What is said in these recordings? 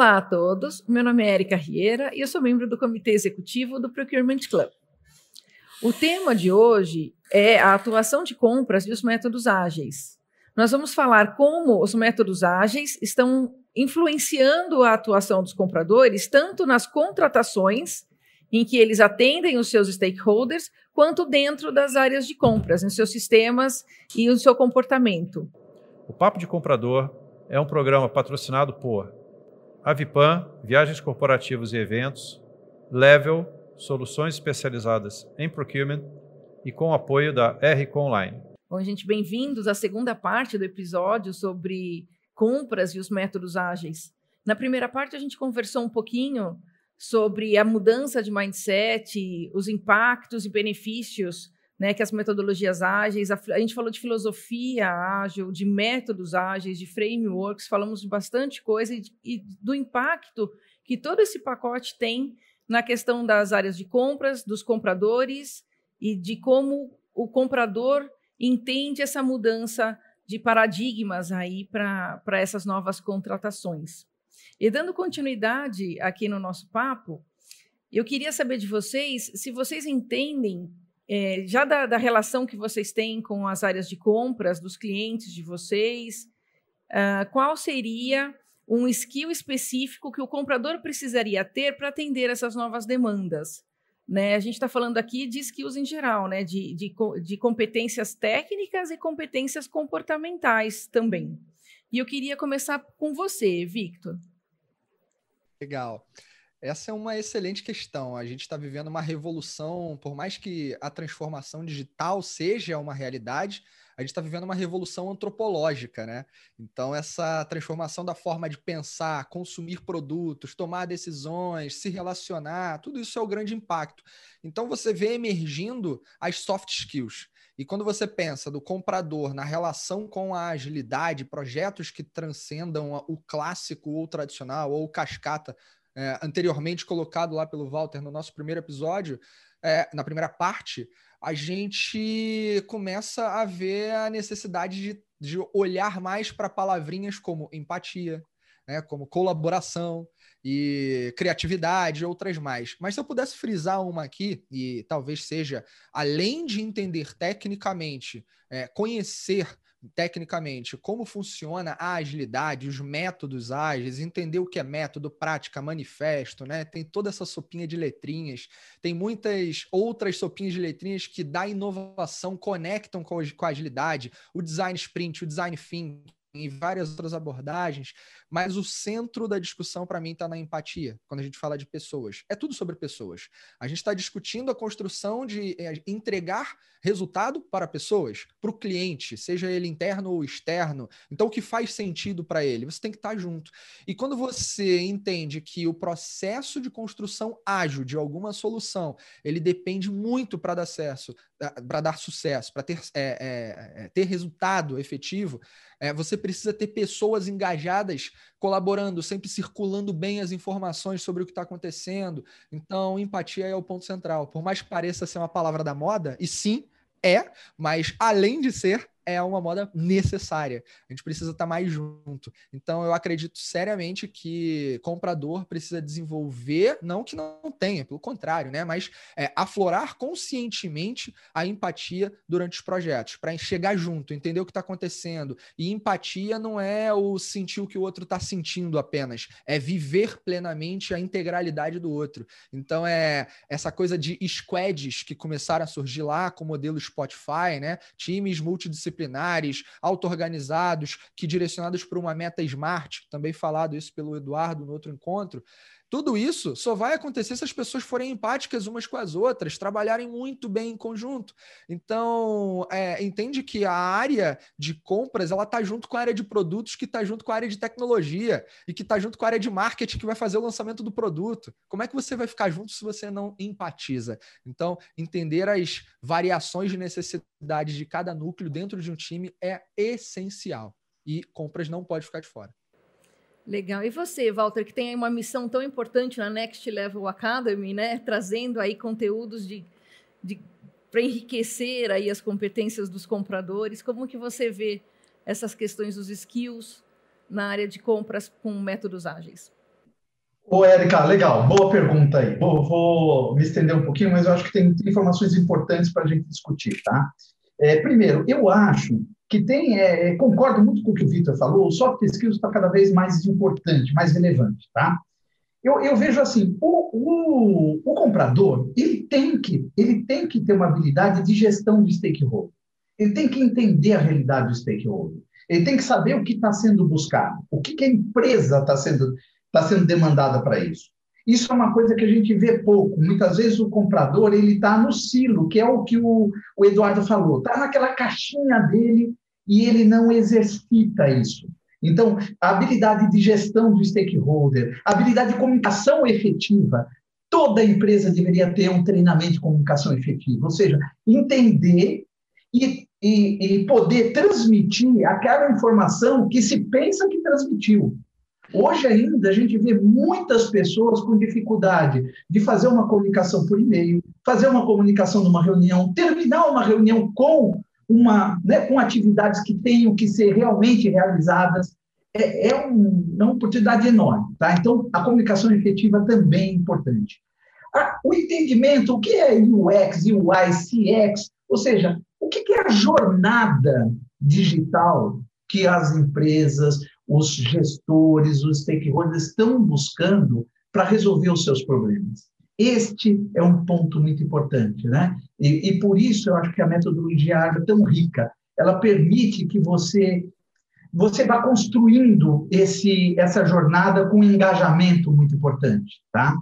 Olá a todos, meu nome é Erika Rieira e eu sou membro do Comitê Executivo do Procurement Club. O tema de hoje é a atuação de compras e os métodos ágeis. Nós vamos falar como os métodos ágeis estão influenciando a atuação dos compradores, tanto nas contratações, em que eles atendem os seus stakeholders, quanto dentro das áreas de compras, em seus sistemas e o seu comportamento. O Papo de Comprador é um programa patrocinado por Avipan, Viagens Corporativos e Eventos, Level, Soluções Especializadas em Procurement e com o apoio da RCO Online. Bom, gente, bem-vindos à segunda parte do episódio sobre compras e os métodos ágeis. Na primeira parte, a gente conversou um pouquinho sobre a mudança de mindset, os impactos e benefícios né, que as metodologias ágeis, a, a, gente falou de filosofia ágil, de métodos ágeis, de frameworks, falamos de bastante coisa e, e do impacto que todo esse pacote tem na questão das áreas de compras, dos compradores e de como o comprador entende essa mudança de paradigmas aí para essas novas contratações. E dando continuidade aqui no nosso papo, eu queria saber de vocês se vocês entendem é, já da, da, relação que vocês têm com as áreas de compras dos clientes de vocês, uh, qual seria um skill específico que o comprador precisaria ter para atender essas novas demandas? Né? A gente está falando aqui de skills em geral, né? de, de, de competências técnicas e competências comportamentais também. E eu queria começar com você, Victor. Legal. Essa é uma excelente questão. A gente está vivendo uma revolução, por mais que a transformação digital seja uma realidade, a gente está vivendo uma revolução antropológica, né? Então, essa transformação da forma de pensar, consumir produtos, tomar decisões, se relacionar, tudo isso é o grande impacto. Então, você vê emergindo as soft skills. E quando você pensa do comprador na relação com a agilidade, projetos que transcendam o clássico ou tradicional, ou cascata é, anteriormente colocado lá pelo Walter no nosso primeiro episódio, é, na primeira parte, a gente começa a ver a necessidade de, de olhar mais para palavrinhas como empatia, né, como colaboração e criatividade outras mais. Mas se eu pudesse frisar uma aqui, e talvez seja, além de entender tecnicamente, é, conhecer tecnicamente como funciona a agilidade, os métodos ágeis, entender o que é método, prática, manifesto, né? Tem toda essa sopinha de letrinhas, tem muitas outras sopinhas de letrinhas que da inovação conectam com a agilidade, o design sprint, o design thinking, e várias outras abordagens, mas o centro da discussão para mim está na empatia, quando a gente fala de pessoas. É tudo sobre pessoas. A gente está discutindo a construção de é, entregar resultado para pessoas, para o cliente, seja ele interno ou externo. Então, o que faz sentido para ele? Você tem que estar tá junto. E quando você entende que o processo de construção ágil de alguma solução, ele depende muito para dar sucesso, para dar sucesso, para ter, é, é, é, ter resultado efetivo, é, você precisa ter pessoas engajadas, colaborando, sempre circulando bem as informações sobre o que está acontecendo. Então, empatia é o ponto central. Por mais que pareça ser uma palavra da moda, e sim, é, mas além de ser, é uma moda necessária. A gente precisa estar tá mais junto. Então, eu acredito seriamente que comprador precisa desenvolver, não que não tenha, pelo contrário, né? Mas é, aflorar conscientemente a empatia durante os projetos, para chegar junto, entender o que está acontecendo. E empatia não é o sentir o que o outro está sentindo apenas, é viver plenamente a integralidade do outro. Então, é essa coisa de squads que começaram a surgir lá com o modelo Spotify, né? Times multidisciplinares multidisciplinares, auto-organizados, que direcionados para uma meta smart, também falado isso pelo Eduardo no outro encontro, tudo isso só vai acontecer se as pessoas forem empáticas umas com as outras, trabalharem muito bem em conjunto. Então, é, entende que a área de compras ela está junto com a área de produtos, que está junto com a área de tecnologia e que está junto com a área de marketing que vai fazer o lançamento do produto. Como é que você vai ficar junto se você não empatiza? Então, entender as variações de necessidades de cada núcleo dentro de um time é essencial. E compras não pode ficar de fora. Legal. E você, Walter, que tem uma missão tão importante na Next Level Academy, né? Trazendo aí conteúdos de, de para enriquecer aí as competências dos compradores. Como que você vê essas questões dos skills na área de compras com métodos ágeis? Ô, Érica, legal, boa pergunta aí. Vou, vou, me estender um pouquinho, mas eu acho que tem, tem informações importantes para a gente discutir, tá? É, primeiro, eu acho que tem, é, é, concordo muito com o que o Vitor falou, o soft skills está cada vez mais importante, mais relevante, tá? Eu, eu vejo assim, o, o, o, comprador, ele tem, que, ele tem que ter uma habilidade de gestão de stakeholder. Ele tem que entender a realidade do stakeholder. Ele tem que saber o que está sendo buscado, o que, que a empresa está sendo está sendo demandada para isso. Isso é uma coisa que a gente vê pouco. Muitas vezes o comprador ele está no silo, que é o que o, o Eduardo falou, está naquela caixinha dele e ele não exercita isso. Então, a habilidade de gestão do stakeholder, a habilidade de comunicação efetiva, toda empresa deveria ter um treinamento de comunicação efetiva, ou seja, entender e, e, e poder transmitir aquela informação que se pensa que transmitiu. Hoje ainda a gente vê muitas pessoas com dificuldade de fazer uma comunicação por e-mail, fazer uma comunicação numa reunião, terminar uma reunião com uma, né, com atividades que tenham que ser realmente realizadas. É, é, um, é uma oportunidade enorme. Tá? Então, a comunicação efetiva também é importante. o entendimento, o que é UX, UI, CX, ou seja, o que é a jornada digital que as empresas, os gestores, os stakeholders estão buscando para resolver os seus problemas. Este é um ponto muito importante, né? E, e por isso eu acho que a metodologia ágil é tão rica. Ela permite que você você vá construindo esse essa jornada com um engajamento muito importante, tá?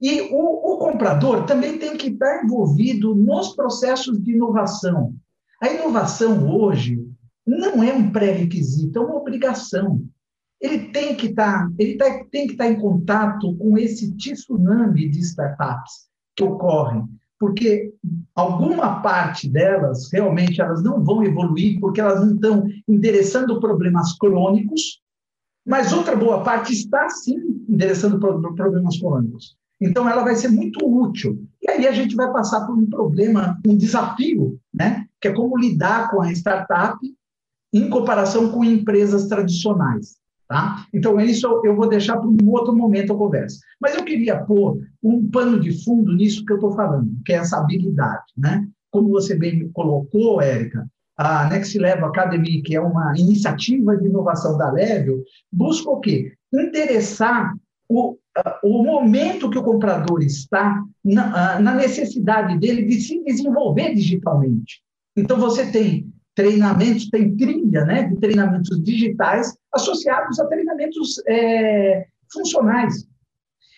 E o, o comprador também tem que estar envolvido nos processos de inovação. A inovação hoje não é um pré-requisito, é uma obrigação. Ele tem que estar, tá, ele tá, tem que estar tá em contato com esse tsunami de startups que ocorrem, porque alguma parte delas realmente elas não vão evoluir porque elas não estão endereçando problemas crônicos, mas outra boa parte está sim endereçando problemas crônicos. Então ela vai ser muito útil. E aí a gente vai passar por um problema, um desafio, né? Que é como lidar com a startup em comparação com empresas tradicionais. Tá? Então, isso eu vou deixar para um outro momento a conversa. Mas eu queria pôr um pano de fundo nisso que eu estou falando, que é essa habilidade. Né? Como você bem colocou, Érica, a Next Level Academy, que é uma iniciativa de inovação da Level, busca o quê? Interessar o, o momento que o comprador está na, na necessidade dele de se desenvolver digitalmente. Então, você tem treinamentos, tem trilha né, de treinamentos digitais associados a treinamentos é, funcionais.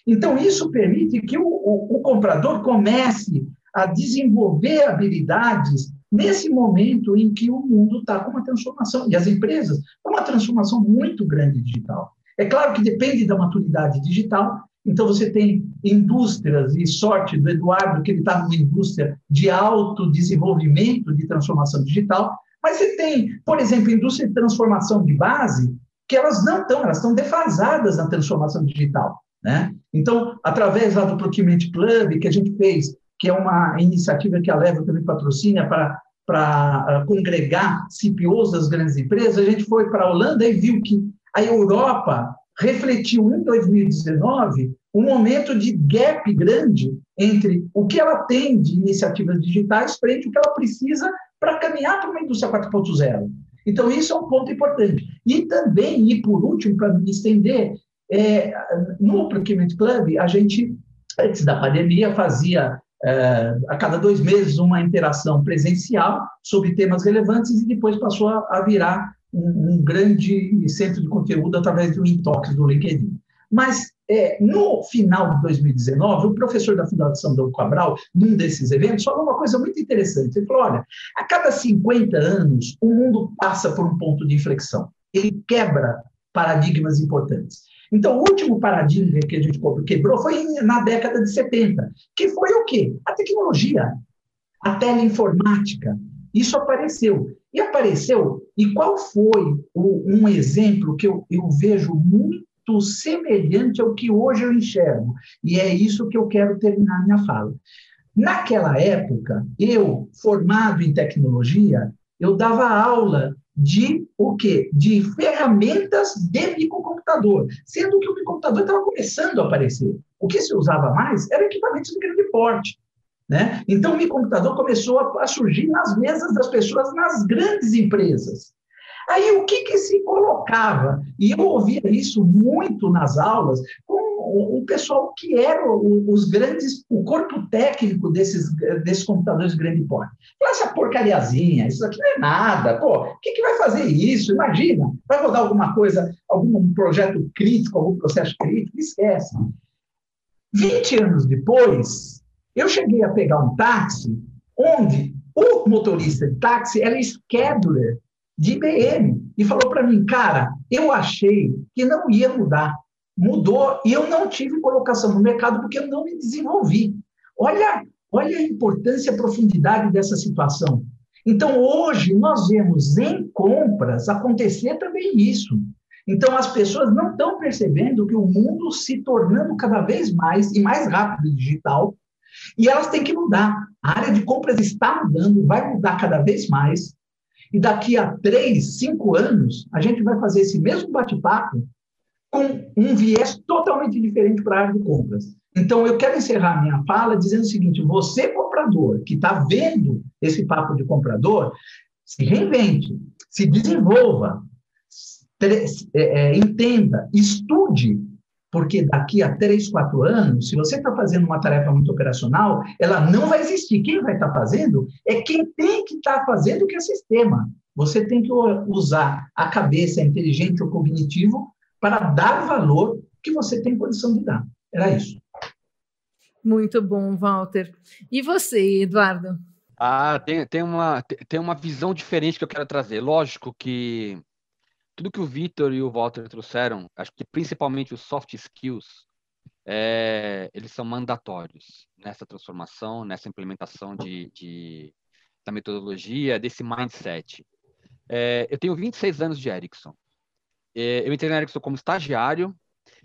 Então, isso permite que o, o, o comprador comece a desenvolver habilidades nesse momento em que o mundo está com uma transformação, e as empresas, uma transformação muito grande digital. É claro que depende da maturidade digital, então você tem indústrias, e sorte do Eduardo, que ele está numa indústria de alto desenvolvimento de transformação digital, mas você tem, por exemplo, indústria de transformação de base, que elas não estão, elas estão defasadas na transformação digital. Né? Então, através lá do Procurement Club, que a gente fez, que é uma iniciativa que a Leva também patrocina para para uh, congregar CPOs das grandes empresas, a gente foi para a Holanda e viu que a Europa refletiu em 2019 um momento de gap grande entre o que ela tem de iniciativas digitais frente ao que ela precisa para caminhar para uma indústria 4.0. Então, isso é um ponto importante. E também, e por último, para me estender, é, no Procurement Club, a gente, antes da pandemia, fazia é, a cada dois meses uma interação presencial sobre temas relevantes e depois passou a, a virar um, um, grande centro de conteúdo através do Intox do LinkedIn. Mas é, no final de 2019, o professor da Fundação Dom Cabral, num desses eventos, falou uma coisa muito interessante. Ele falou: olha, a cada 50 anos, o mundo passa por um ponto de inflexão. Ele quebra paradigmas importantes. Então, o último paradigma que a gente quebrou foi na década de 70, que foi o quê? A tecnologia, a teleinformática. Isso apareceu. E apareceu, e qual foi o, um exemplo que eu, eu vejo muito semelhante ao que hoje eu enxergo. E é isso que eu quero terminar minha fala. Naquela época, eu, formado em tecnologia, eu dava aula de o quê? De ferramentas de microcomputador, sendo que o microcomputador estava começando a aparecer. O que se usava mais era equipamentos de grande porte. Né? Então, o microcomputador começou a, a surgir nas mesas das pessoas nas grandes empresas. Aí, o que, que se colocava? E eu ouvia isso muito nas aulas, com o, pessoal que era os grandes, o corpo técnico desses, desses computadores de grande porte. Essa porcariazinha, isso aqui não é nada, pô, o que, que vai fazer isso? Imagina, vai rodar alguma coisa, algum projeto crítico, algum processo crítico, esquece. 20 anos depois, eu cheguei a pegar um táxi onde o motorista de táxi era scheduler de IBM e falou para mim, cara, eu achei que não ia mudar mudou e eu não tive colocação no mercado porque eu não me desenvolvi. Olha, olha a importância e a profundidade dessa situação. Então, hoje, nós vemos em compras acontecer também isso. Então, as pessoas não estão percebendo que o mundo se tornando cada vez mais e mais rápido digital, e elas têm que mudar. A área de compras está mudando, vai mudar cada vez mais. E daqui a três, cinco anos, a gente vai fazer esse mesmo bate-papo com um viés totalmente diferente para a área de compras. Então, eu quero encerrar minha fala dizendo o seguinte: você, comprador, que está vendo esse papo de comprador, se reinvente, se desenvolva, é, é, entenda, estude, porque daqui a três, quatro anos, se você está fazendo uma tarefa muito operacional, ela não vai existir. Quem vai estar tá fazendo é quem tem que estar tá fazendo que é sistema. Você tem que usar a cabeça, a inteligente ou cognitivo para dar valor que você tem condição de dar. Era isso. Muito bom, Walter. E você, Eduardo? Ah, tem, tem, uma, tem uma visão diferente que eu quero trazer. Lógico que tudo que o Vitor e o Walter trouxeram, acho que principalmente os soft skills, é, eles são mandatórios nessa transformação, nessa implementação de, de da metodologia, desse mindset. É, eu tenho 26 anos de Ericsson. É, eu entrei na Ericsson como estagiário,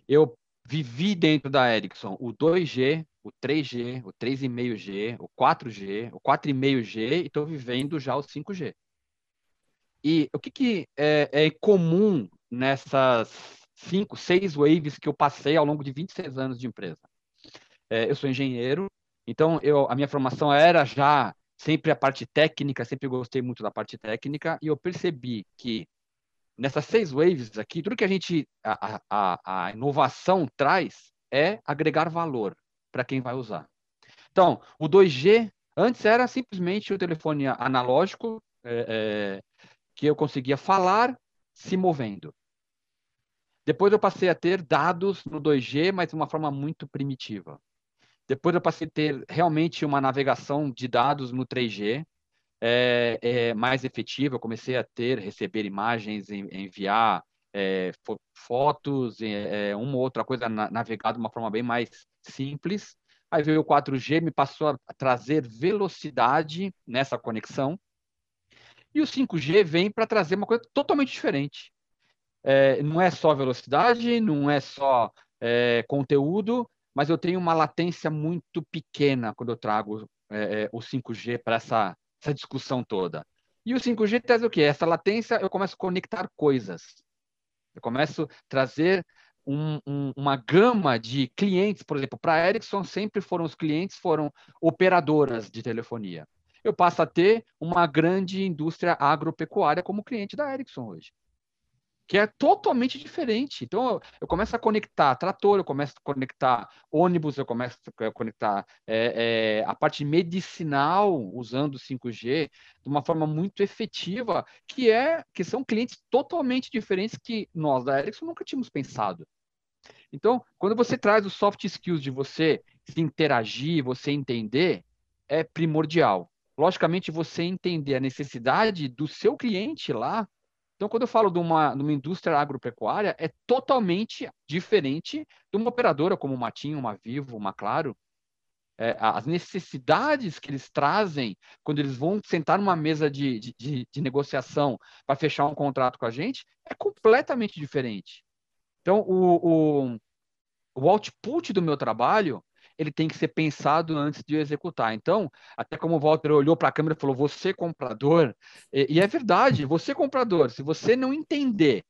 eu vivi dentro da Ericsson o 2G, o 3G, o 3,5G, o 4G, o 4,5G e estou vivendo já o 5G. E o que, que é, é, comum nessas cinco, seis waves que eu passei ao longo de 26 anos de empresa? É, eu sou engenheiro, então eu, a minha formação era já sempre a parte técnica, sempre gostei muito da parte técnica, e eu percebi que nessas seis waves aqui, tudo que a gente, a, a, a inovação traz é agregar valor para quem vai usar. Então, o 2G antes era simplesmente o telefone analógico é, é, que eu conseguia falar se movendo. Depois eu passei a ter dados no 2G, mas de uma forma muito primitiva. Depois eu passei a ter realmente uma navegação de dados no 3G, é, é, mais efetiva. Eu comecei a ter, receber imagens, enviar é, fotos, é, uma ou outra coisa navegar de uma forma bem mais simples. Aí veio o 4G, me passou a trazer velocidade nessa conexão. E o 5G vem para trazer uma coisa totalmente diferente. É, não é só velocidade, não é só é, conteúdo, mas eu tenho uma latência muito pequena quando eu trago é, o 5G para essa essa discussão toda. E o 5G traz o quê? Essa latência, eu começo a conectar coisas. Eu começo a trazer um, um, uma gama de clientes, por exemplo, para a Ericsson sempre foram os clientes, foram operadoras de telefonia. Eu passo a ter uma grande indústria agropecuária como cliente da Ericsson hoje que é totalmente diferente. Então, eu, começo a conectar trator, eu começo a conectar ônibus, eu começo a conectar é, é, a parte medicinal usando 5G de uma forma muito efetiva, que é que são clientes totalmente diferentes que nós da Ericsson nunca tínhamos pensado. Então, quando você traz os soft skills de você se interagir, você entender, é primordial. Logicamente, você entender a necessidade do seu cliente lá então, quando eu falo de uma, de uma indústria agropecuária, é totalmente diferente de uma operadora como uma TIM, uma Vivo, uma Claro. É, as necessidades que eles trazem quando eles vão sentar numa mesa de, de, de negociação para fechar um contrato com a gente é completamente diferente. Então, o, o, o output do meu trabalho ele tem que ser pensado antes de executar. Então, até como o Walter olhou para a câmera e falou, você comprador, e, e é verdade, você comprador, se você não entender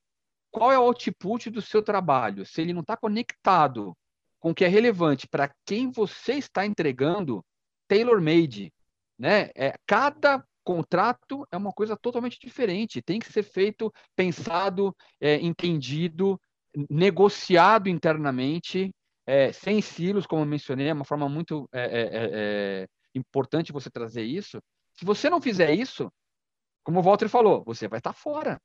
qual é o output do seu trabalho, se ele não está conectado com o que é relevante para quem você está entregando, tailor-made, né? É, cada contrato é uma coisa totalmente diferente, tem que ser feito, pensado, é, entendido, negociado internamente, é, sem silos, como eu mencionei, é uma forma muito é, é, é, é, importante você trazer isso. Se você não fizer isso, como o Walter falou, você vai estar fora.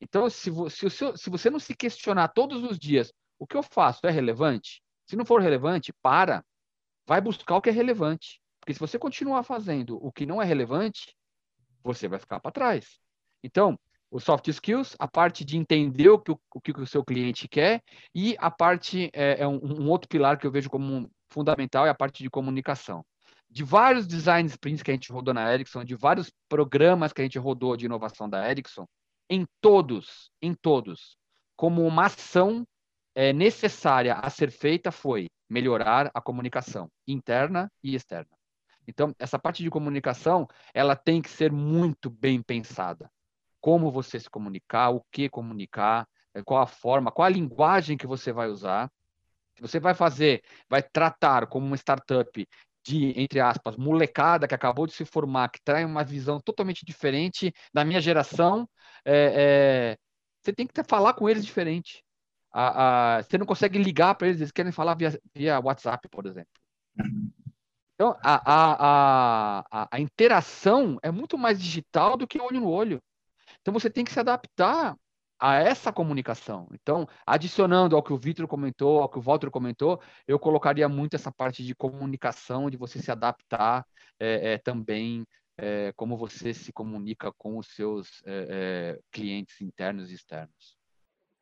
Então, se, se, se você não se questionar todos os dias, o que eu faço é relevante? Se não for relevante, para. Vai buscar o que é relevante. Porque se você continuar fazendo o que não é relevante, você vai ficar para trás. Então, os soft skills, a parte de entender o que o, o, que o seu cliente quer e a parte, é, é um, um, outro pilar que eu vejo como fundamental, é a parte de comunicação. De vários design sprints que a gente rodou na Ericsson, de vários programas que a gente rodou de inovação da Ericsson, em todos, em todos, como uma ação é, necessária a ser feita foi melhorar a comunicação interna e externa. Então, essa parte de comunicação, ela tem que ser muito bem pensada como você se comunicar, o que comunicar, eh, qual a forma, qual a linguagem que você vai usar. Se você vai fazer, vai tratar como uma startup de, entre aspas, molecada que acabou de se formar, que traz uma visão totalmente diferente da minha geração, é, é, você tem que falar com eles diferente. A, a, você não consegue ligar para eles, eles querem falar via, via WhatsApp, por exemplo. Então, a, a, a, interação é muito mais digital do que olho no olho. Então você tem que se adaptar a essa comunicação. Então, adicionando ao que o Vitor comentou, ao que o Walter comentou, eu colocaria muito essa parte de comunicação, de você se adaptar é, é, também é, como você se comunica com os seus é, é, clientes internos e externos.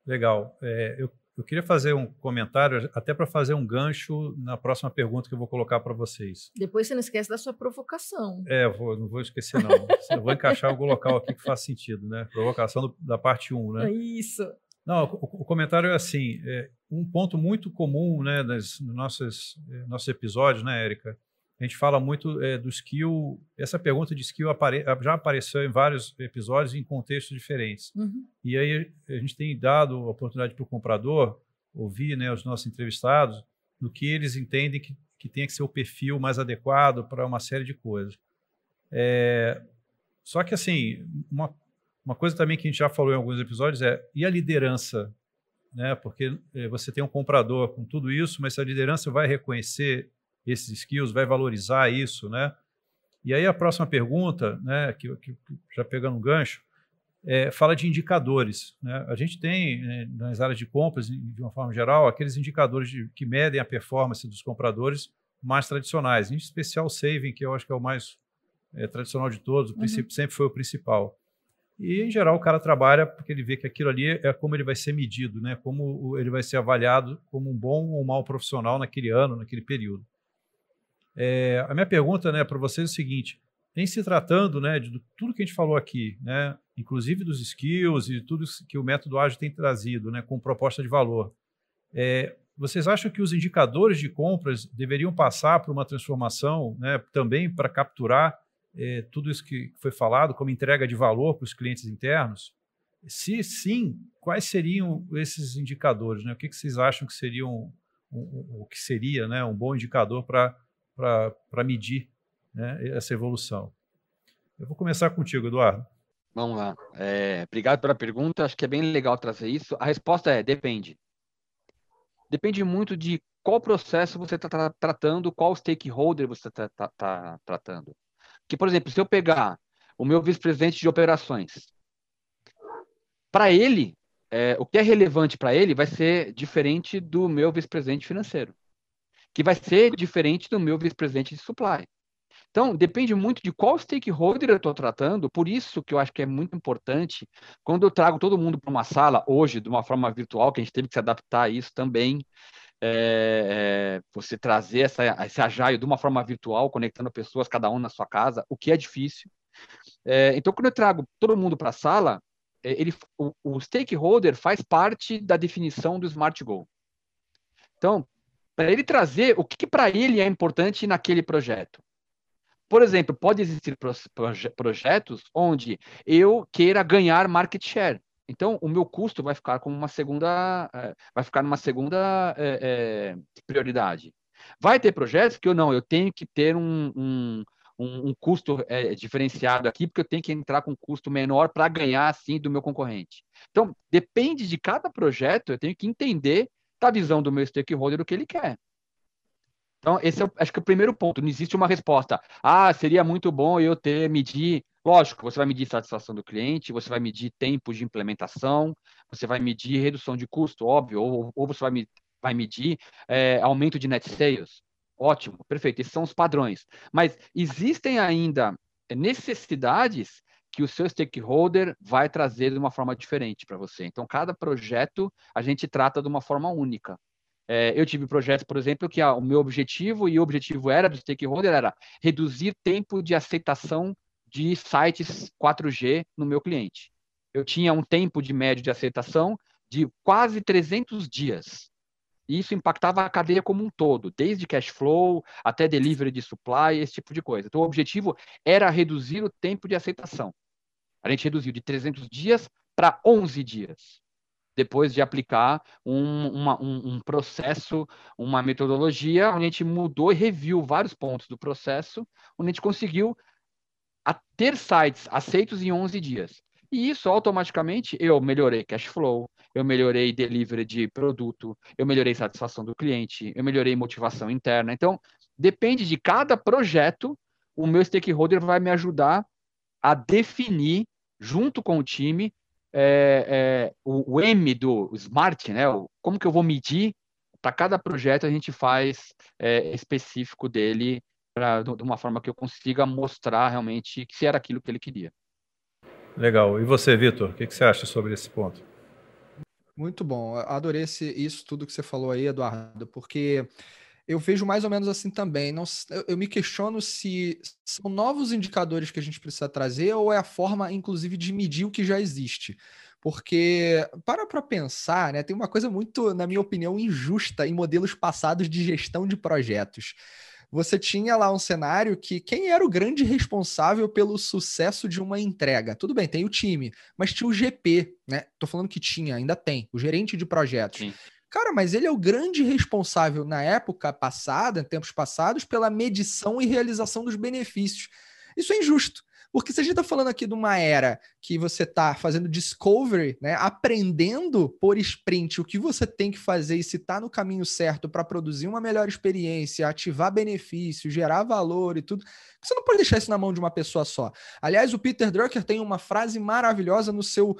Legal. É, eu eu queria fazer um comentário, até para fazer um gancho na próxima pergunta que eu vou colocar para vocês. Depois você não esquece da sua provocação. É, vou, não vou esquecer, não. eu vou encaixar algum local aqui que faz sentido, né? Provocação do, da parte 1, né? É isso. Não, o, o comentário é assim: é, um ponto muito comum né, nas, nos nossos, é, nossos episódios, né, Érica? A gente fala muito é, do skill. Essa pergunta de skill apare, já apareceu em vários episódios em contextos diferentes. Uhum. E aí a gente tem dado a oportunidade para o comprador ouvir né, os nossos entrevistados no que eles entendem que, que tem que ser o perfil mais adequado para uma série de coisas. É, só que, assim, uma, uma coisa também que a gente já falou em alguns episódios é e a liderança? Né? Porque é, você tem um comprador com tudo isso, mas a liderança vai reconhecer esses skills, vai valorizar isso, né? E aí a próxima pergunta, né, que, que já pegando um gancho, é, fala de indicadores. Né? A gente tem né, nas áreas de compras, de uma forma geral, aqueles indicadores de, que medem a performance dos compradores mais tradicionais, em especial o saving, que eu acho que é o mais é, tradicional de todos, o uhum. sempre foi o principal. E, em geral, o cara trabalha porque ele vê que aquilo ali é como ele vai ser medido, né? como ele vai ser avaliado como um bom ou um mau profissional naquele ano, naquele período. É, a minha pergunta né, para vocês é o seguinte: em se tratando né, de tudo que a gente falou aqui, né, inclusive dos skills e tudo que o método ágil tem trazido né, com proposta de valor, é, vocês acham que os indicadores de compras deveriam passar por uma transformação né, também para capturar é, tudo isso que foi falado como entrega de valor para os clientes internos? Se sim, quais seriam esses indicadores? Né? O que, que vocês acham que seriam o que seria né, um bom indicador para para medir né, essa evolução. Eu vou começar contigo, Eduardo. Vamos lá. É, obrigado pela pergunta. Acho que é bem legal trazer isso. A resposta é depende. Depende muito de qual processo você está tra tratando, qual stakeholder você está tá, tá tratando. Que, por exemplo, se eu pegar o meu vice-presidente de operações, para ele, é, o que é relevante para ele vai ser diferente do meu vice-presidente financeiro que vai ser diferente do meu vice-presidente de supply. Então, depende muito de qual stakeholder eu estou tratando, por isso que eu acho que é muito importante, quando eu trago todo mundo para uma sala, hoje, de uma forma virtual, que a gente teve que se adaptar a isso também, é, é, você trazer essa, esse agile de uma forma virtual, conectando pessoas, cada um na sua casa, o que é difícil. É, então, quando eu trago todo mundo para a sala, é, ele, o, o stakeholder faz parte da definição do Smart Goal. Então, para ele trazer o que, para ele é importante naquele projeto. Por exemplo, pode existir proje projetos onde eu queira ganhar market share. Então, o meu custo vai ficar como uma segunda, é, vai ficar numa segunda é, é, prioridade. Vai ter projetos que eu não, eu tenho que ter um, um, um, um custo é, diferenciado aqui, porque eu tenho que entrar com um custo menor para ganhar assim do meu concorrente. Então, depende de cada projeto, eu tenho que entender da visão do meu stakeholder o que ele quer. Então, esse é, acho que é o primeiro ponto. Não existe uma resposta. Ah, seria muito bom eu ter, medir. Lógico, você vai medir satisfação do cliente, você vai medir tempo de implementação, você vai medir redução de custo, óbvio, ou, ou você vai, vai medir é, aumento de net sales. Ótimo, perfeito. Esses são os padrões. Mas existem ainda necessidades que o seu stakeholder vai trazer de uma forma diferente para você. Então, cada projeto a gente trata de uma forma única. É, eu tive projetos, por exemplo, que o meu objetivo e o objetivo era do stakeholder era reduzir tempo de aceitação de sites 4G no meu cliente. Eu tinha um tempo de médio de aceitação de quase 300 dias. E isso impactava a cadeia como um todo, desde cash flow até delivery de supply, esse tipo de coisa. Então, o objetivo era reduzir o tempo de aceitação. A gente reduziu de 300 dias para 11 dias depois de aplicar um, uma, um, um, processo, uma metodologia, onde a gente mudou e reviu vários pontos do processo, onde a gente conseguiu ter sites aceitos em 11 dias. E isso automaticamente eu melhorei cash flow, eu melhorei delivery de produto, eu melhorei satisfação do cliente, eu melhorei motivação interna. Então, depende de cada projeto, o meu stakeholder vai me ajudar a definir, junto com o time, é, é, o, o, M do Smart, né? O, como que eu vou medir para cada projeto a gente faz é, específico dele pra, de uma forma que eu consiga mostrar realmente que se era aquilo que ele queria. Legal. E você, Vitor, o que, que, você acha sobre esse ponto? Muito bom. Adorei esse, isso tudo que você falou aí, Eduardo, porque eu vejo mais ou menos assim também. Não, eu, eu, me questiono se são novos indicadores que a gente precisa trazer ou é a forma, inclusive, de medir o que já existe. Porque, para para pensar, né, tem uma coisa muito, na minha opinião, injusta em modelos passados de gestão de projetos. Você tinha lá um cenário que quem era o grande responsável pelo sucesso de uma entrega? Tudo bem, tem o time, mas tinha o GP, né? Tô falando que tinha, ainda tem, o gerente de projetos. Sim Cara, mas ele é o grande responsável na época passada, em tempos passados, pela medição e realização dos benefícios. Isso é injusto. Porque se a gente está falando aqui de uma era que você está fazendo discovery, né, aprendendo por sprint o que você tem que fazer e se está no caminho certo para produzir uma melhor experiência, ativar benefício, gerar valor e tudo, você não pode deixar isso na mão de uma pessoa só. Aliás, o Peter Drucker tem uma frase maravilhosa no seu,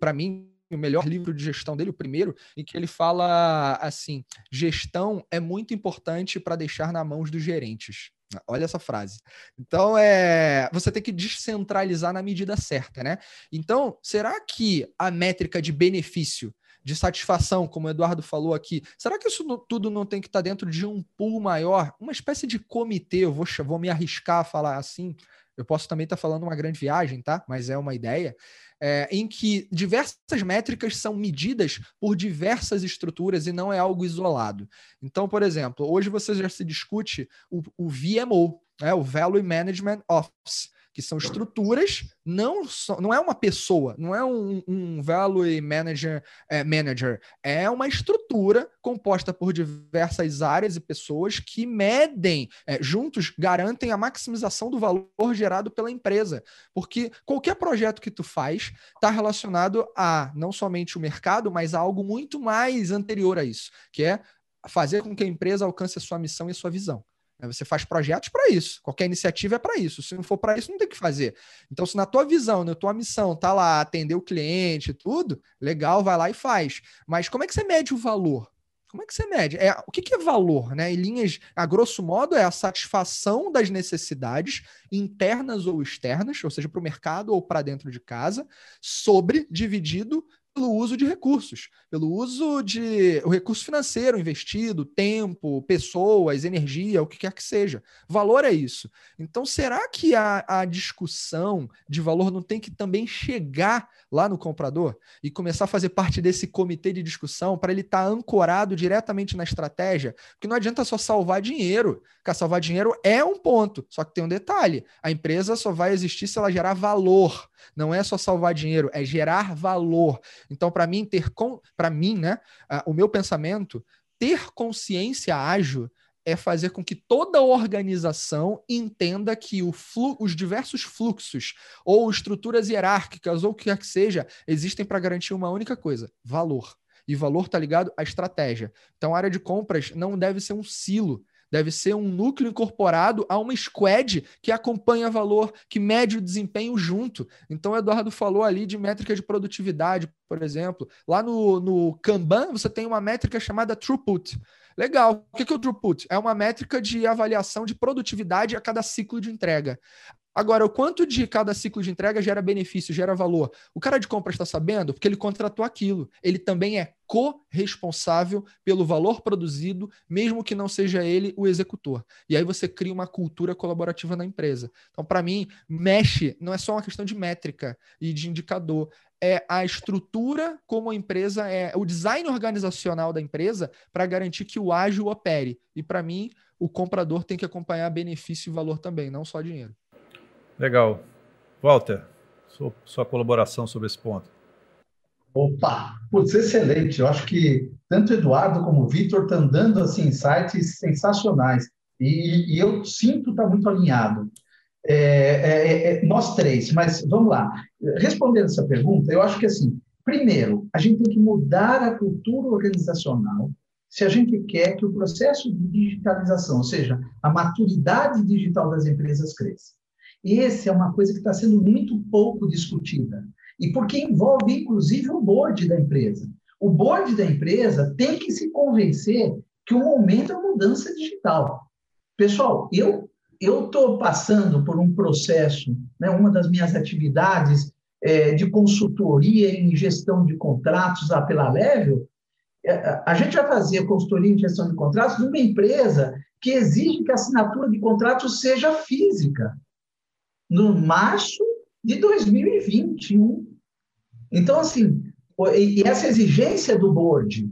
para mim, o melhor livro de gestão dele, o primeiro, em que ele fala assim: gestão é muito importante para deixar na mãos dos gerentes. Olha essa frase. Então, é, você tem que descentralizar na medida certa, né? Então, será que a métrica de benefício, de satisfação, como o Eduardo falou aqui, será que isso tudo não tem que estar dentro de um pool maior? Uma espécie de comitê, eu vou, vou me arriscar a falar assim, eu posso também estar falando uma grande viagem, tá? Mas é uma ideia é, em que diversas métricas são medidas por diversas estruturas e não é algo isolado. Então, por exemplo, hoje você já se discute o, o VMO, né, o Value Management Office, que são estruturas, não, não é uma pessoa, não é um, um value manager, é, manager, é uma estrutura composta por diversas áreas e pessoas que medem, é, juntos, garantem a maximização do valor gerado pela empresa. Porque qualquer projeto que tu faz está relacionado a não somente o mercado, mas a algo muito mais anterior a isso, que é fazer com que a empresa alcance a sua missão e a sua visão. Né? Você faz projetos para isso. Qualquer iniciativa é para isso. Se não for para isso, não tem que fazer. Então, se na tua visão, na tua missão, tá lá atender o cliente tudo, legal, vai lá e faz. Mas como é que você mede o valor? Como é que você mede? É, o que, que é valor? Né? Em linhas, a grosso modo, é a satisfação das necessidades internas ou externas, ou seja, para o mercado ou para dentro de casa, sobre dividido pelo uso de recursos, pelo uso de o recurso financeiro investido, tempo, pessoas, energia, o que quer que seja. Valor é isso. Então, será que a, a discussão de valor não tem que também chegar lá no comprador e começar a fazer parte desse comitê de discussão para ele estar tá ancorado diretamente na estratégia? Porque não adianta só salvar dinheiro. Porque salvar dinheiro é um ponto, só que tem um detalhe: a empresa só vai existir se ela gerar valor. Não é só salvar dinheiro, é gerar valor. Então, para mim, ter para mim, né, uh, o meu pensamento, ter consciência ágil é fazer com que toda organização entenda que os diversos fluxos ou estruturas hierárquicas ou o que quer que seja existem para garantir uma única coisa: valor. E valor está ligado à estratégia. Então, a área de compras não deve ser um silo deve ser um núcleo incorporado a uma squad que acompanha valor, que mede o desempenho junto. Então, o Eduardo falou ali de métrica de produtividade, por exemplo. Lá no, no Kanban, você tem uma métrica chamada throughput. Legal. O que é o throughput? É uma métrica de avaliação de produtividade a cada ciclo de entrega. Agora, o quanto de cada ciclo de entrega gera benefício, gera valor? O cara de compra está sabendo porque ele contratou aquilo. Ele também é corresponsável pelo valor produzido, mesmo que não seja ele o executor. E aí você cria uma cultura colaborativa na empresa. Então, para mim, mexe não é só uma questão de métrica e de indicador, é a estrutura como a empresa é, o design organizacional da empresa para garantir que o ágil opere. E para mim, o comprador tem que acompanhar benefício e valor também, não só dinheiro. Legal. Walter, sua, colaboração sobre esse ponto. Opa, putz, excelente. Eu acho que tanto Eduardo como Vitor estão dando assim, insights sensacionais. E, e eu sinto estar tá muito alinhado. É, é, é, nós três, mas vamos lá. Respondendo essa pergunta, eu acho que assim, primeiro, a gente tem que mudar a cultura organizacional se a gente quer que o processo de digitalização, ou seja, a maturidade digital das empresas cresça. Essa é uma coisa que está sendo muito pouco discutida. E porque envolve, inclusive, o board da empresa. O board da empresa tem que se convencer que o momento é mudança digital. Pessoal, eu eu estou passando por um processo, né, uma das minhas atividades é, de consultoria em gestão de contratos lá pela Level, é, a gente vai fazer consultoria em gestão de contratos numa empresa que exige que a assinatura de contratos seja física no março de 2021. Então, assim, e essa exigência do board.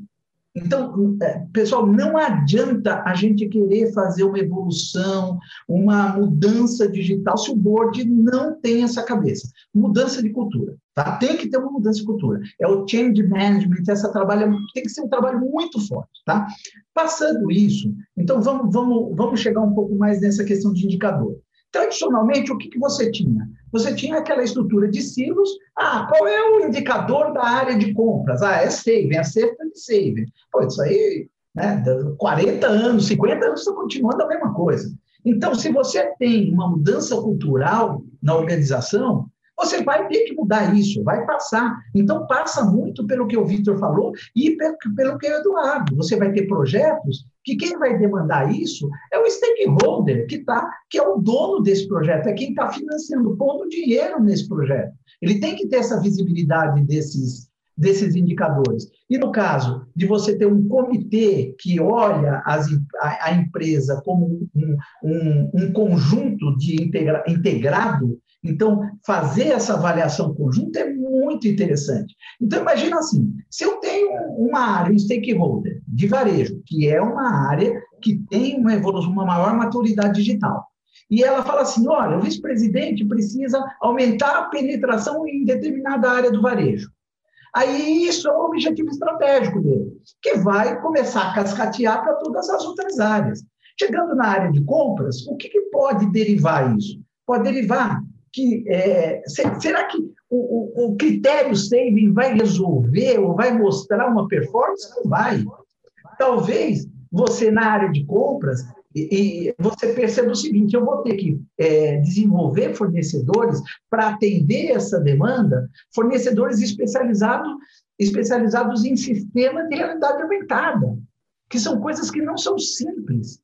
Então, é, pessoal, não adianta a gente querer fazer uma evolução, uma mudança digital, se o board não tem essa cabeça. Mudança de cultura, tá? Tem que ter uma mudança de cultura. É o change management, essa trabalho tem que ser um trabalho muito forte, tá? Passando isso, então vamos, vamos, vamos chegar um pouco mais nessa questão de indicador. Tradicionalmente, o que, que você tinha? Você tinha aquela estrutura de silos. Ah, qual é o indicador da área de compras? Ah, é saving, é cerca de saving. Pô, isso aí, né, 40 anos, 50 anos, está continuando a mesma coisa. Então, se você tem uma mudança cultural na organização, você vai ter que mudar isso, vai passar. Então, passa muito pelo que o Vitor falou e pelo, pelo que o Eduardo. Você vai ter projetos que quem vai demandar isso é o stakeholder, que, tá, que é o dono desse projeto, é quem está financiando, pondo dinheiro nesse projeto. Ele tem que ter essa visibilidade desses, desses indicadores. E no caso de você ter um comitê que olha as, a, a empresa como um, um, um conjunto de integra, integrado, então, fazer essa avaliação conjunta é muito interessante. Então, imagina assim: se eu tenho uma área, um stakeholder de varejo, que é uma área que tem uma evolução, uma maior maturidade digital, e ela fala assim: olha, o vice-presidente precisa aumentar a penetração em determinada área do varejo. Aí isso é o objetivo estratégico dele, que vai começar a cascatear para todas as outras áreas. Chegando na área de compras, o que, que pode derivar isso? Pode derivar que é, será que o, o, o, critério saving vai resolver ou vai mostrar uma performance? Não vai. Talvez você na área de compras e, e você perceba o seguinte: eu vou ter que é, desenvolver fornecedores para atender essa demanda, fornecedores especializados especializados em sistemas de realidade aumentada, que são coisas que não são simples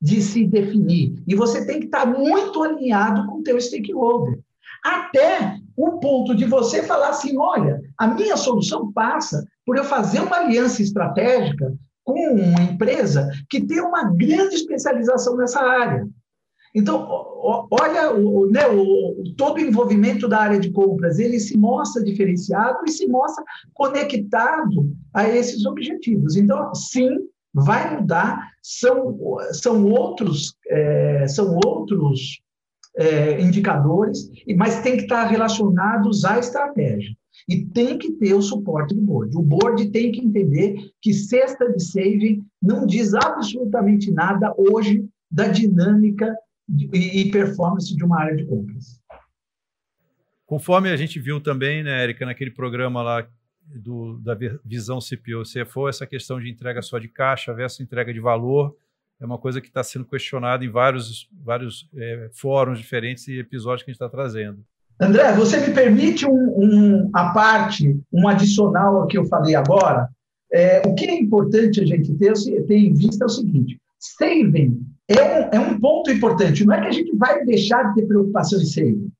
de se definir. E você tem que estar muito alinhado com o teu stakeholder. Até o ponto de você falar assim: olha, a minha solução passa por eu fazer uma aliança estratégica com uma empresa que tem uma grande especialização nessa área. Então, olha o, né, o, todo o envolvimento da área de compras, ele se mostra diferenciado e se mostra conectado a esses objetivos. Então, sim, vai mudar, são, são outros, é, são outros é, indicadores, mas tem que estar relacionados à estratégia. E tem que ter o suporte do board. O board tem que entender que cesta de saving não diz absolutamente nada hoje da dinâmica e performance de uma área de compras. Conforme a gente viu também, né, Érica, naquele programa lá do, da visão CPO CFO, essa questão de entrega só de caixa versus entrega de valor é uma coisa que está sendo questionada em vários, vários é, fóruns diferentes e episódios que a gente está trazendo. André, você me permite um, um, a parte, um adicional ao que eu falei agora? É, o que é importante a gente ter, ter em vista é o seguinte: saving é um, é um ponto importante. Não é que a gente vai deixar de ter preocupação em saving.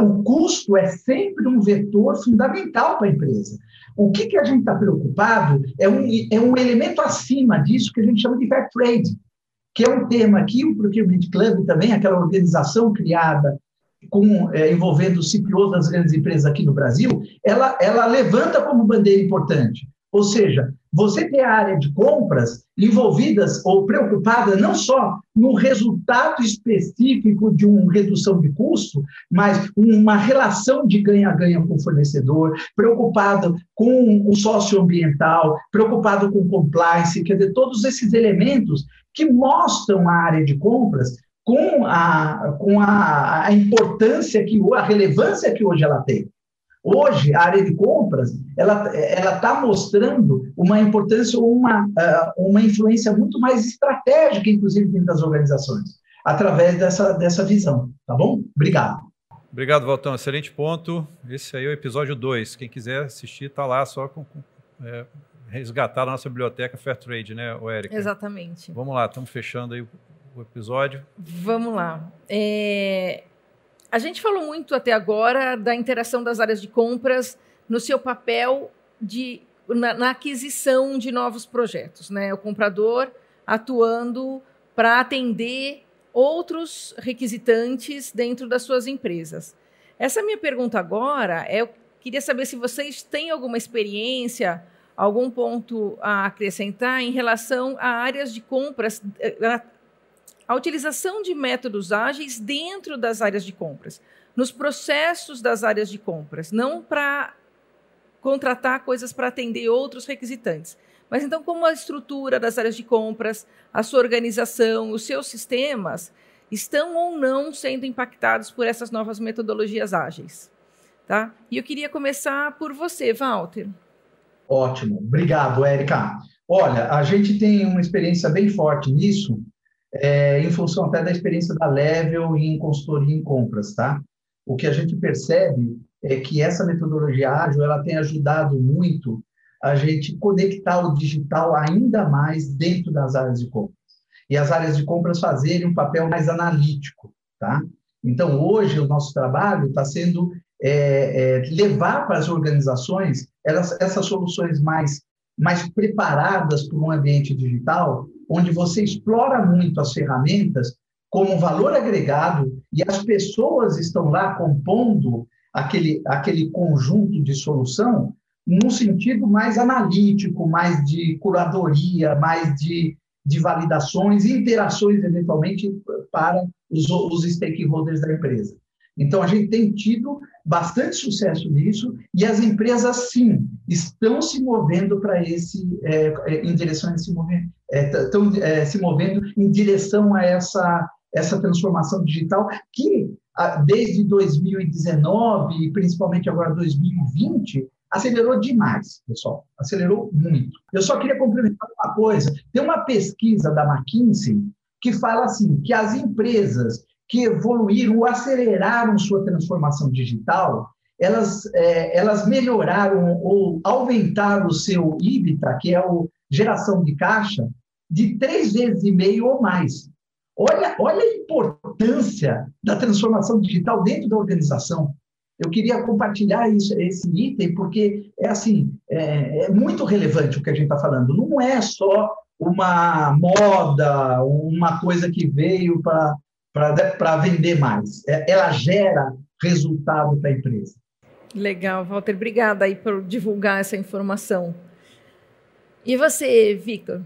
O custo é sempre um vetor fundamental para a empresa. O que, que a gente está preocupado é um, é um elemento acima disso que a gente chama de fair trade, que é um tema que o Procurement Club também, aquela organização criada com, é, envolvendo os CPOs das grandes empresas aqui no Brasil, ela, ela levanta como bandeira importante. Ou seja, você ter a área de compras envolvidas ou preocupada não só no resultado específico de uma redução de custo, mas uma relação de ganha-ganha com o fornecedor, preocupado com o socioambiental, preocupado com compliance, quer dizer, todos esses elementos que mostram a área de compras com a, com a, a importância, que a relevância que hoje ela tem. Hoje, a área de compras ela está mostrando uma importância, uma, ah, uma influência muito mais estratégica, inclusive, dentro das organizações, através dessa, dessa visão. Tá bom? Obrigado. Obrigado, Valtão. Excelente ponto. Esse aí é o episódio 2. Quem quiser assistir, está lá só com, com é, resgatar a nossa biblioteca Fairtrade, né, Érica? Exatamente. Vamos lá, estamos fechando aí o, o episódio. Vamos lá. É, a gente falou muito até agora da interação das áreas de compras no seu papel de, na, na aquisição de novos projetos, né? O comprador atuando para atender outros requisitantes dentro das suas empresas. Essa minha pergunta agora é, eu queria saber se vocês têm alguma experiência, algum ponto a acrescentar em relação a áreas de compras, eh, a utilização de métodos ágeis dentro das áreas de compras, nos processos das áreas de compras, não para contratar coisas para atender outros requisitantes. Mas então, como a estrutura das áreas de compras, a sua organização, os seus sistemas estão ou não sendo impactados por essas novas metodologias ágeis? Tá? E eu queria começar por você, Walter. Ótimo, obrigado, Érica. Olha, a gente tem uma experiência bem forte nisso, é, em função até da experiência da Level em consultoria em compras, tá? O que a gente percebe é que essa metodologia ágil ela tem ajudado muito a gente conectar o digital ainda mais dentro das áreas de compras e as áreas de compras fazerem um papel mais analítico, tá? Então hoje o nosso trabalho está sendo é, é, levar para as organizações elas, essas soluções mais mais preparadas para um ambiente digital onde você explora muito as ferramentas como valor agregado e as pessoas estão lá compondo aquele, aquele conjunto de solução num sentido mais analítico, mais de curadoria, mais de, de validações e interações, eventualmente, para os, os stakeholders da empresa. Então, a gente tem tido bastante sucesso nisso e as empresas, sim, estão se movendo para esse, é, é, em direção a esse movimento, estão é, se movendo em direção a essa, essa transformação digital que, desde 2019 e principalmente agora 2020, acelerou demais, pessoal, acelerou muito. Eu só queria complementar uma coisa, tem uma pesquisa da McKinsey que fala assim, que as empresas que evoluíram ou aceleraram sua transformação digital, elas, é, elas melhoraram ou aumentaram o seu EBITDA, que é a geração de caixa, de três vezes e meio ou mais. Olha, olha a importância da transformação digital dentro da organização. eu queria compartilhar isso, esse item, porque é assim, é, é muito relevante o que a gente está falando. Não é só uma moda, uma coisa que veio para vender mais. É, ela gera resultado para a empresa. Legal, Walter. Obrigada aí por divulgar essa informação. E você, Victor?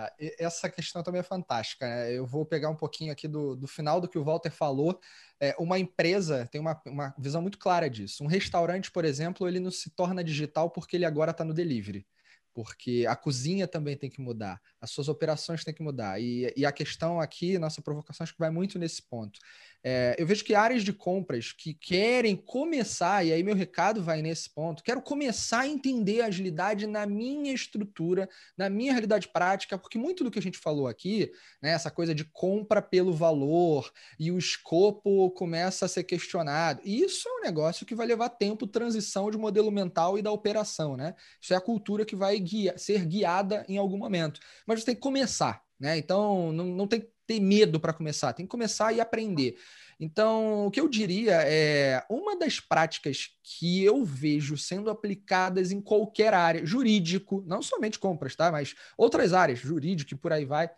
Ah, essa questão também é fantástica. Né? Eu vou pegar um pouquinho aqui do, do final do que o Walter falou. É, uma empresa tem uma, uma visão muito clara disso. Um restaurante, por exemplo, ele não se torna digital porque ele agora está no delivery porque a cozinha também tem que mudar, as suas operações têm que mudar. E, e a questão aqui, nossa provocação, acho que vai muito nesse ponto. É, eu vejo que áreas de compras que querem começar, e aí meu recado vai nesse ponto, quero começar a entender a agilidade na minha estrutura, na minha realidade prática, porque muito do que a gente falou aqui, né, essa coisa de compra pelo valor e o escopo começa a ser questionado. E isso é um negócio que vai levar tempo, transição de modelo mental e da operação, né? Isso é a cultura que vai guia, ser guiada em algum momento. Mas você tem que começar, né? Então, não, não tem ter medo para começar, tem que começar e aprender. Então, o que eu diria é uma das práticas que eu vejo sendo aplicadas em qualquer área, jurídico, não somente compras, tá? Mas outras áreas, jurídico e por aí vai,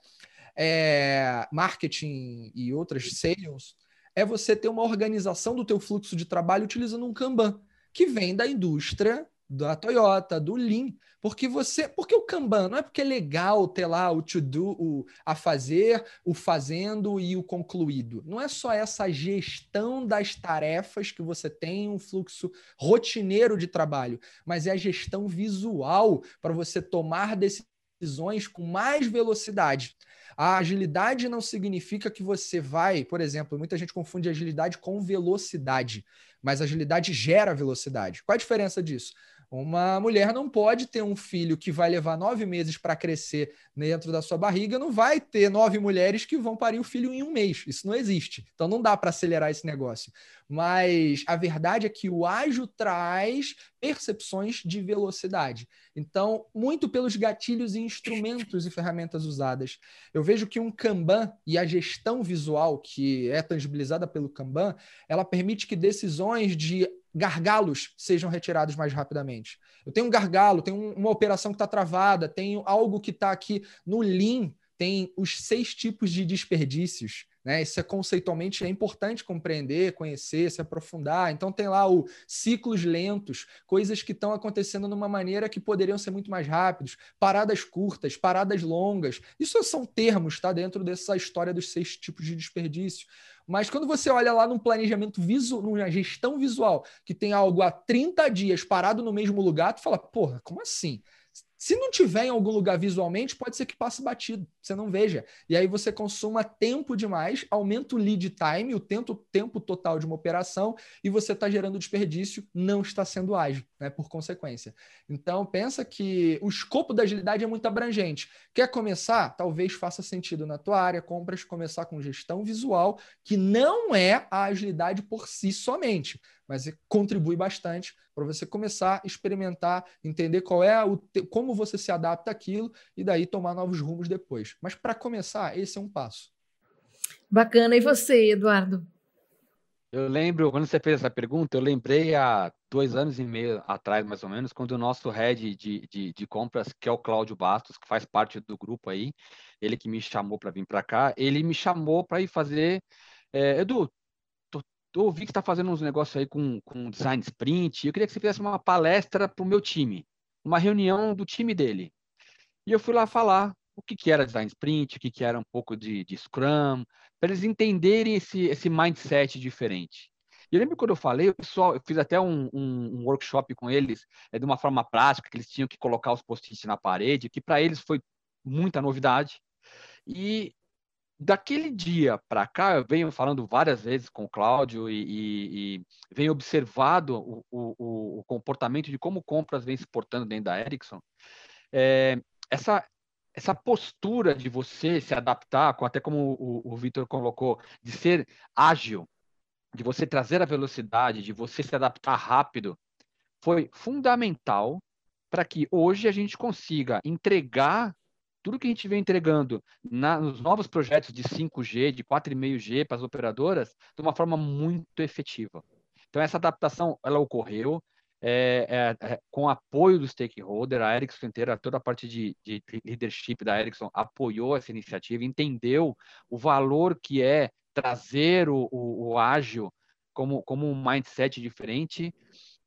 é, marketing e outras sales, é você ter uma organização do teu fluxo de trabalho utilizando um Kanban, que vem da indústria da Toyota, do Lean, porque você, porque o Kanban não é porque é legal ter lá o to do, o a fazer, o fazendo e o concluído. Não é só essa gestão das tarefas que você tem um fluxo rotineiro de trabalho, mas é a gestão visual para você tomar decisões com mais velocidade. A agilidade não significa que você vai, por exemplo, muita gente confunde agilidade com velocidade, mas agilidade gera velocidade. Qual a diferença disso? Uma mulher não pode ter um filho que vai levar nove meses para crescer dentro da sua barriga, não vai ter nove mulheres que vão parir o filho em um mês. Isso não existe. Então não dá para acelerar esse negócio. Mas a verdade é que o ágil traz percepções de velocidade. Então, muito pelos gatilhos e instrumentos e ferramentas usadas. Eu vejo que um Kanban e a gestão visual, que é tangibilizada pelo Kanban, ela permite que decisões de gargalos sejam retirados mais rapidamente. Eu tenho um gargalo, tenho uma operação que está travada, tenho algo que está aqui no Lean, tem os seis tipos de desperdícios. Né? Isso é conceitualmente é importante compreender, conhecer, se aprofundar. Então tem lá o ciclos lentos, coisas que estão acontecendo de uma maneira que poderiam ser muito mais rápidos, paradas curtas, paradas longas. Isso são termos, tá? Dentro dessa história dos seis tipos de desperdício. Mas quando você olha lá num planejamento visual, numa gestão visual, que tem algo há 30 dias parado no mesmo lugar, tu fala, porra, como assim? Se não tiver em algum lugar visualmente, pode ser que passe batido, você não veja. E aí você consuma tempo demais, aumenta o lead time, o tempo, tempo total de uma operação, e você está gerando desperdício, não está sendo ágil, né, por consequência. Então, pensa que o escopo da agilidade é muito abrangente. Quer começar? Talvez faça sentido na tua área, compras, começar com gestão visual, que não é a agilidade por si somente, mas contribui bastante para você começar a experimentar, entender qual é o como você se adapta àquilo e daí tomar novos rumos depois. Mas para começar, esse é um passo. Bacana. E você, Eduardo? Eu lembro, quando você fez essa pergunta, eu lembrei há dois anos e meio atrás, mais ou menos, quando o nosso head de, de, de compras, que é o Cláudio Bastos, que faz parte do grupo aí, ele que me chamou para vir para cá, ele me chamou para ir fazer. É, Edu, eu vi que está fazendo uns negócios aí com, com design sprint. Eu queria que você fizesse uma palestra para o meu time, uma reunião do time dele. E eu fui lá falar o que, que era design sprint, o que, que era um pouco de, de Scrum, para eles entenderem esse, esse mindset diferente. E eu lembro quando eu falei, o pessoal, eu fiz até um, um, um workshop com eles, é, de uma forma prática, que eles tinham que colocar os post-its na parede, que para eles foi muita novidade. E daquele dia para cá, eu venho falando várias vezes com o Cláudio e, e, e venho observado o, o, o, comportamento de como compras vem se portando dentro da Ericsson. É, essa, essa postura de você se adaptar, até como o, o Vitor colocou, de ser ágil, de você trazer a velocidade, de você se adaptar rápido, foi fundamental para que hoje a gente consiga entregar tudo que a gente vem entregando na, nos novos projetos de 5G, de 4,5G para as operadoras, de uma forma muito efetiva. Então, essa adaptação, ela ocorreu é, é, é, com apoio do stakeholder, a Ericsson inteira, toda a parte de, de leadership da Ericsson apoiou essa iniciativa, entendeu o valor que é trazer o, o, o ágil como, como um mindset diferente,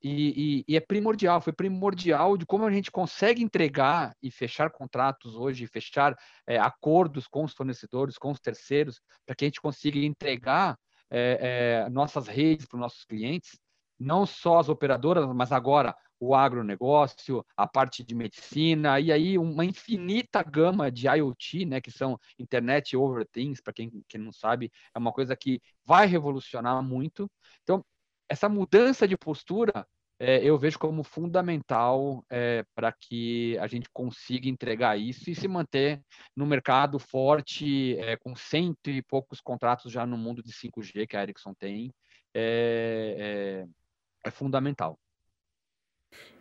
e, e, e, é primordial, foi primordial de como a gente consegue entregar e fechar contratos hoje, fechar é, acordos com os fornecedores, com os terceiros, para que a gente consiga entregar é, é, nossas redes para os nossos clientes não só as operadoras, mas agora o agronegócio, a parte de medicina, e aí uma infinita gama de IoT, né, que são Internet Over Things, para quem, quem não sabe, é uma coisa que vai revolucionar muito. Então, essa mudança de postura é, eu vejo como fundamental é, para que a gente consiga entregar isso e se manter no mercado forte, é, com cento e poucos contratos já no mundo de 5G que a Ericsson tem. É, é é fundamental.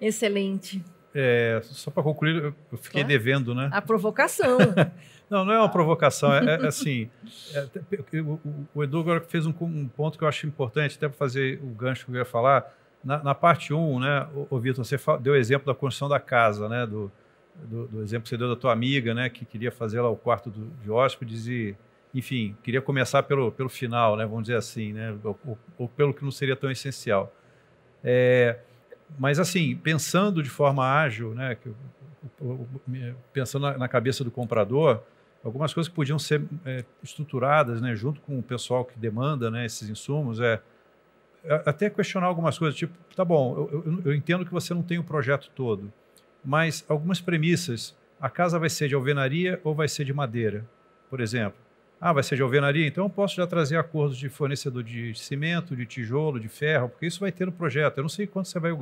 Excelente. É, só para concluir, eu fiquei é? devendo, né? A provocação. não, não é uma provocação, é, é assim. É, o, o, Edu agora fez um, um, ponto que eu acho importante, até para fazer o gancho que eu ia falar. Na, na parte 1, um, né, o, Vitor, você deu o exemplo da construção da casa, né? Do, do, do, exemplo que você deu da tua amiga, né? Que queria fazer lá o quarto do, de hóspedes e, enfim, queria começar pelo, pelo final, né? Vamos dizer assim, né? Ou, ou, pelo que não seria tão essencial. É, mas, assim, pensando de forma ágil, né, que, pensando na, na, cabeça do comprador, algumas coisas que podiam ser é, estruturadas né, junto com o pessoal que demanda né, esses insumos, é até questionar algumas coisas, tipo, tá bom, eu, eu, eu entendo que você não tem o projeto todo, mas algumas premissas, a casa vai ser de alvenaria ou vai ser de madeira, por exemplo. Ah, vai ser de alvenaria? Então eu posso já trazer acordos de fornecedor de cimento, de tijolo, de ferro, porque isso vai ter no projeto. Eu não sei quanto, você vai,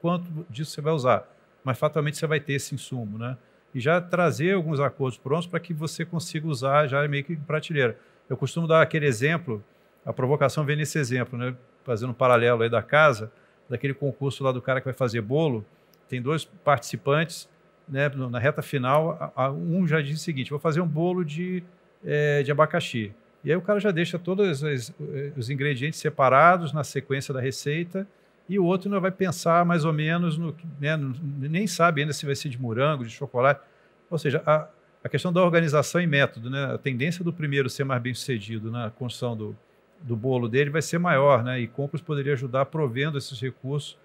quanto disso você vai usar, mas fatalmente você vai ter esse insumo, né? E já trazer alguns acordos prontos para que você consiga usar já meio que em prateleira. Eu costumo dar aquele exemplo, a provocação vem nesse exemplo, né? Fazendo um paralelo aí da casa, daquele concurso lá do cara que vai fazer bolo, tem dois participantes, né? Na reta final, um já diz o seguinte: vou fazer um bolo de é, de abacaxi. E aí o cara já deixa todos os, os, ingredientes separados na sequência da receita e o outro ainda vai pensar mais ou menos no né, nem sabe ainda se vai ser de morango, de chocolate. Ou seja, a, a questão da organização e método, né? A tendência do primeiro ser mais bem sucedido na construção do, do bolo dele vai ser maior, né? E Compras poderia ajudar provendo esses recursos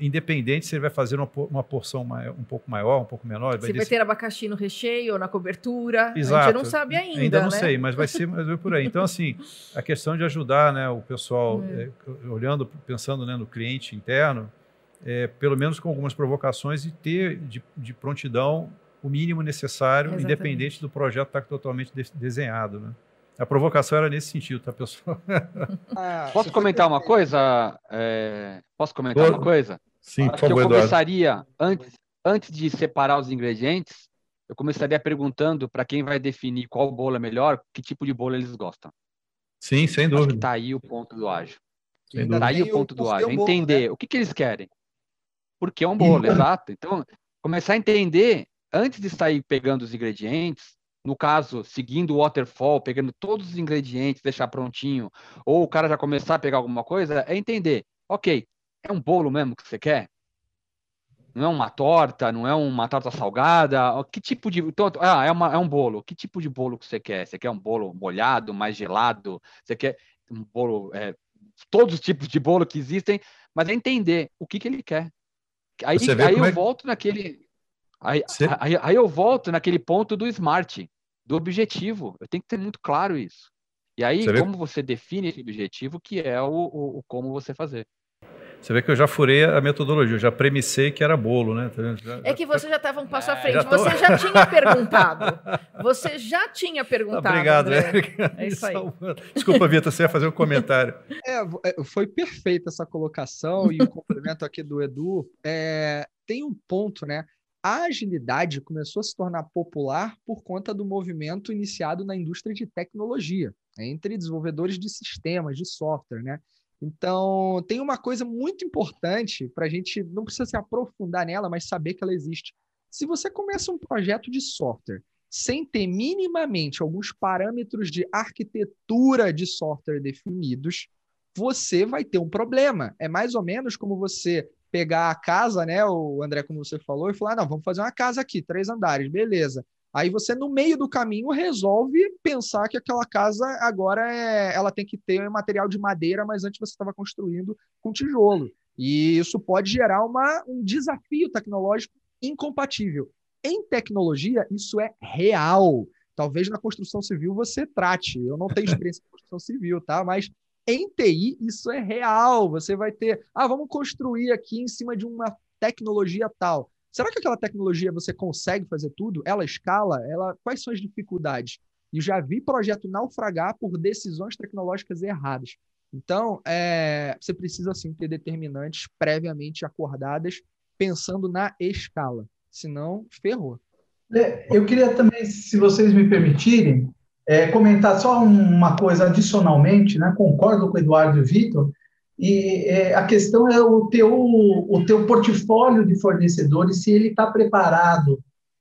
independente se ele vai fazer uma, uma porção maior, um pouco maior, um pouco menor. Se vai, vai ter abacaxi no recheio ou na cobertura, Exato. a gente não sabe ainda. Ainda não né? sei, mas vai ser mas por aí. Então, assim, a questão de ajudar né, o pessoal, é. É, olhando, pensando né, no cliente interno, é, pelo menos com algumas provocações e ter de, de prontidão o mínimo necessário, Exatamente. independente do projeto estar totalmente de, desenhado. Né? A provocação era nesse sentido, tá, pessoal? Ah, Posso comentar uma coisa? É... Posso comentar uma coisa? Sim, por favor, Eu começaria, antes, antes de separar os ingredientes, eu começaria perguntando para quem vai definir qual bolo é melhor, que tipo de bolo eles gostam. Sim, sem dúvida. Está aí o ponto do ágil. Está aí o ponto do ágil. Entender né? o que, que eles querem. Porque é um bolo, exato. Então, começar a entender, antes de sair pegando os ingredientes, no caso, seguindo o waterfall, pegando todos os ingredientes, deixar prontinho, ou o cara já começar a pegar alguma coisa, é entender, ok, é um bolo mesmo que você quer? Não é uma torta, não é uma torta salgada? Que tipo de. Então, ah, é, uma, é um bolo. Que tipo de bolo que você quer? Você quer um bolo molhado, mais gelado? Você quer um bolo. É, todos os tipos de bolo que existem, mas é entender o que, que ele quer. Aí, aí eu é... volto naquele. Aí, aí, aí, eu volto naquele ponto do smart do objetivo. Eu tenho que ter muito claro isso. E aí, você como vê? você define esse objetivo, que é o, o, o, como você fazer. Você vê que eu já furei a metodologia, eu já premissei que era bolo, né? Tá já, é que você já estava um passo é, à frente, já tô... você já tinha perguntado. Você já tinha perguntado. Obrigado, Érica. É isso aí. Desculpa, Vitor, você ia fazer um comentário. É, é, foi perfeita essa colocação e o complemento aqui do Edu. É, tem um ponto, né? A agilidade começou a se tornar popular por conta do movimento iniciado na indústria de tecnologia, entre desenvolvedores de sistemas, de software, né? Então, tem uma coisa muito importante para a gente, não precisa se aprofundar nela, mas saber que ela existe. Se você começa um projeto de software sem ter minimamente alguns parâmetros de arquitetura de software definidos, você vai ter um problema. É mais ou menos como você pegar a casa, né, o André, como você falou, e falar: não, vamos fazer uma casa aqui, três andares, beleza. Aí você, no meio do caminho, resolve pensar que aquela casa agora é, ela tem que ter material de madeira, mas antes você estava construindo com tijolo. E isso pode gerar uma, um desafio tecnológico incompatível. Em tecnologia, isso é real. Talvez na construção civil você trate. Eu não tenho experiência em construção civil, tá? Mas em TI, isso é real. Você vai ter, ah, vamos construir aqui em cima de uma tecnologia tal. Será que aquela tecnologia você consegue fazer tudo? Ela escala? Ela quais são as dificuldades? E já vi projeto naufragar por decisões tecnológicas erradas. Então, é, você precisa sim ter determinantes previamente acordadas, pensando na escala. Senão, ferrou. É, eu queria também, se vocês me permitirem, é, comentar só uma coisa adicionalmente, né? Concordo com o Eduardo e o Vitor, e é, a questão é o teu, o teu portfólio de fornecedores, se ele está preparado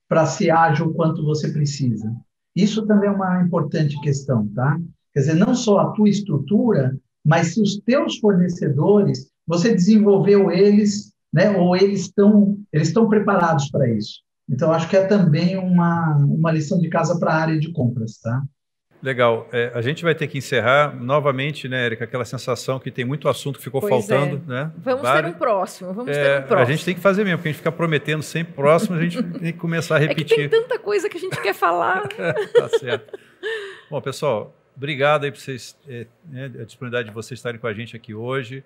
para ser ágil quanto você precisa. Isso também é uma importante questão, tá? Quer dizer, não só a tua estrutura, mas se os teus fornecedores, você desenvolveu eles, né, ou eles estão eles estão preparados para isso. Então, acho que é também uma, uma lição de casa para a área de compras, tá? Legal. É, a gente vai ter que encerrar novamente, né, Erika? Aquela sensação que tem muito assunto que ficou pois faltando, é. né? Vamos Vários... ter um próximo. Vamos é, ter um próximo. A gente tem que fazer mesmo, porque a gente fica prometendo sempre próximo, a gente tem que começar a repetir. É tem tanta coisa que a gente quer falar. tá certo. Bom, pessoal, obrigado aí por vocês, é, né, a disponibilidade de vocês estarem com a gente aqui hoje.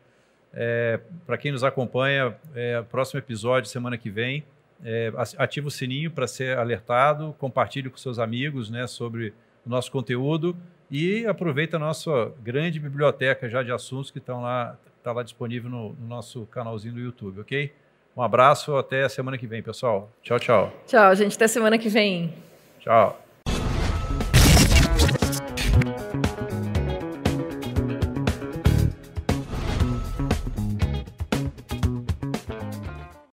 É, Para quem nos acompanha, é, próximo episódio, semana que vem, é, ativa o sininho para ser alertado, compartilhe com seus amigos né, sobre o nosso conteúdo e aproveita a nossa grande biblioteca já de assuntos que estão lá, está lá disponível no, no nosso canalzinho do YouTube, ok? Um abraço, até a semana que vem, pessoal. Tchau, tchau. Tchau, gente. Até semana que vem. Tchau.